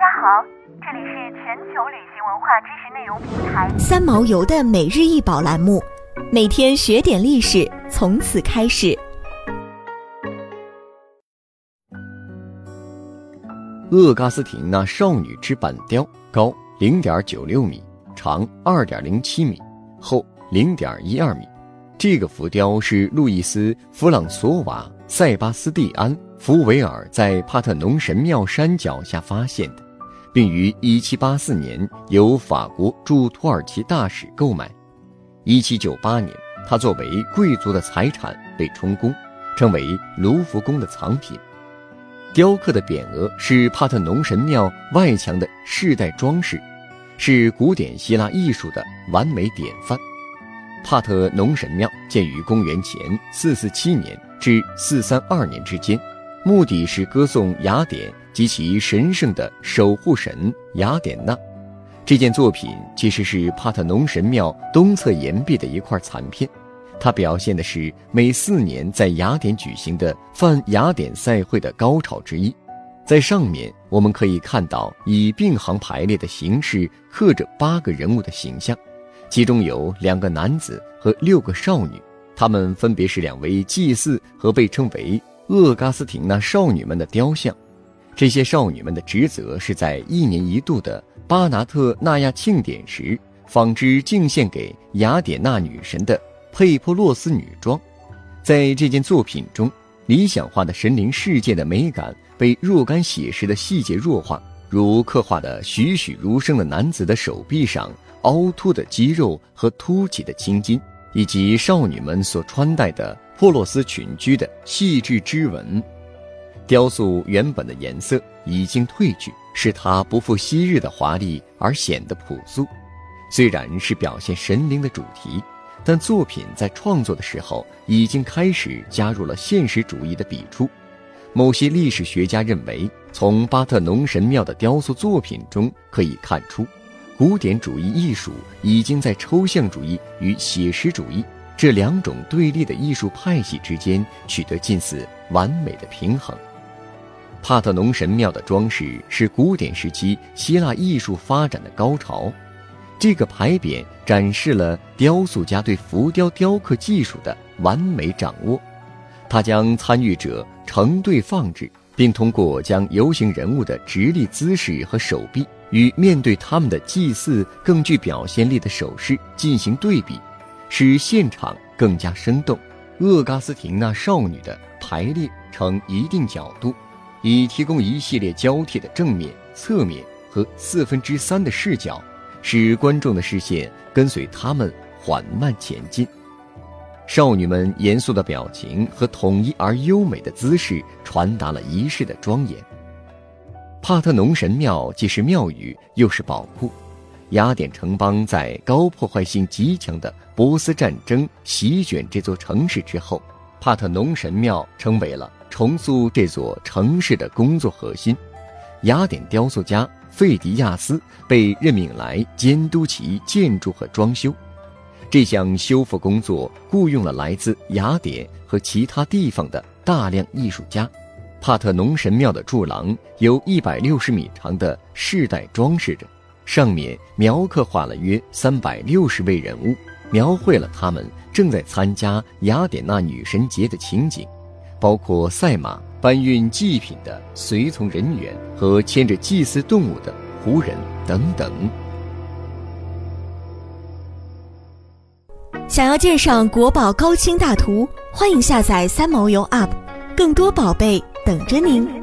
家好，这里是全球旅行文化知识内容平台三毛游的每日一宝栏目，每天学点历史，从此开始。厄嘎斯廷娜少女之板雕，高零点九六米，长二点零七米，厚零点一二米。这个浮雕是路易斯·弗朗索瓦·塞巴斯蒂安·福维尔在帕特农神庙山脚下发现的，并于1784年由法国驻土耳其大使购买。1798年，它作为贵族的财产被充公，成为卢浮宫的藏品。雕刻的匾额是帕特农神庙外墙的世代装饰，是古典希腊艺术的完美典范。帕特农神庙建于公元前447年至432年之间，目的是歌颂雅典及其神圣的守护神雅典娜。这件作品其实是帕特农神庙东侧岩壁的一块残片，它表现的是每四年在雅典举行的泛雅典赛会的高潮之一。在上面我们可以看到以并行排列的形式刻着八个人物的形象。其中有两个男子和六个少女，他们分别是两位祭祀和被称为厄嘎斯廷娜少女们的雕像。这些少女们的职责是在一年一度的巴拿特纳亚庆典时，纺织敬献给雅典娜女神的佩珀洛斯女装。在这件作品中，理想化的神灵世界的美感被若干写实的细节弱化，如刻画的栩栩如生的男子的手臂上。凹凸的肌肉和凸起的青筋，以及少女们所穿戴的珀洛斯裙裾的细致织纹，雕塑原本的颜色已经褪去，使它不复昔日的华丽而显得朴素。虽然是表现神灵的主题，但作品在创作的时候已经开始加入了现实主义的笔触。某些历史学家认为，从巴特农神庙的雕塑作品中可以看出。古典主义艺术已经在抽象主义与写实主义这两种对立的艺术派系之间取得近似完美的平衡。帕特农神庙的装饰是古典时期希腊艺术发展的高潮，这个牌匾展示了雕塑家对浮雕雕刻技术的完美掌握。他将参与者成对放置，并通过将游行人物的直立姿势和手臂。与面对他们的祭祀更具表现力的手势进行对比，使现场更加生动。厄嘎斯廷娜少女的排列呈一定角度，以提供一系列交替的正面、侧面和四分之三的视角，使观众的视线跟随他们缓慢前进。少女们严肃的表情和统一而优美的姿势，传达了仪式的庄严。帕特农神庙既是庙宇又是宝库。雅典城邦在高破坏性极强的波斯战争席卷这座城市之后，帕特农神庙成为了重塑这座城市的工作核心。雅典雕塑家费迪亚斯被任命来监督其建筑和装修。这项修复工作雇佣了来自雅典和其他地方的大量艺术家。帕特农神庙的柱廊由一百六十米长的饰带装饰着，上面描刻画了约三百六十位人物，描绘了他们正在参加雅典娜女神节的情景，包括赛马、搬运祭品的随从人员和牵着祭祀动物的仆人等等。想要鉴赏国宝高清大图，欢迎下载三毛游 App，更多宝贝。等着您。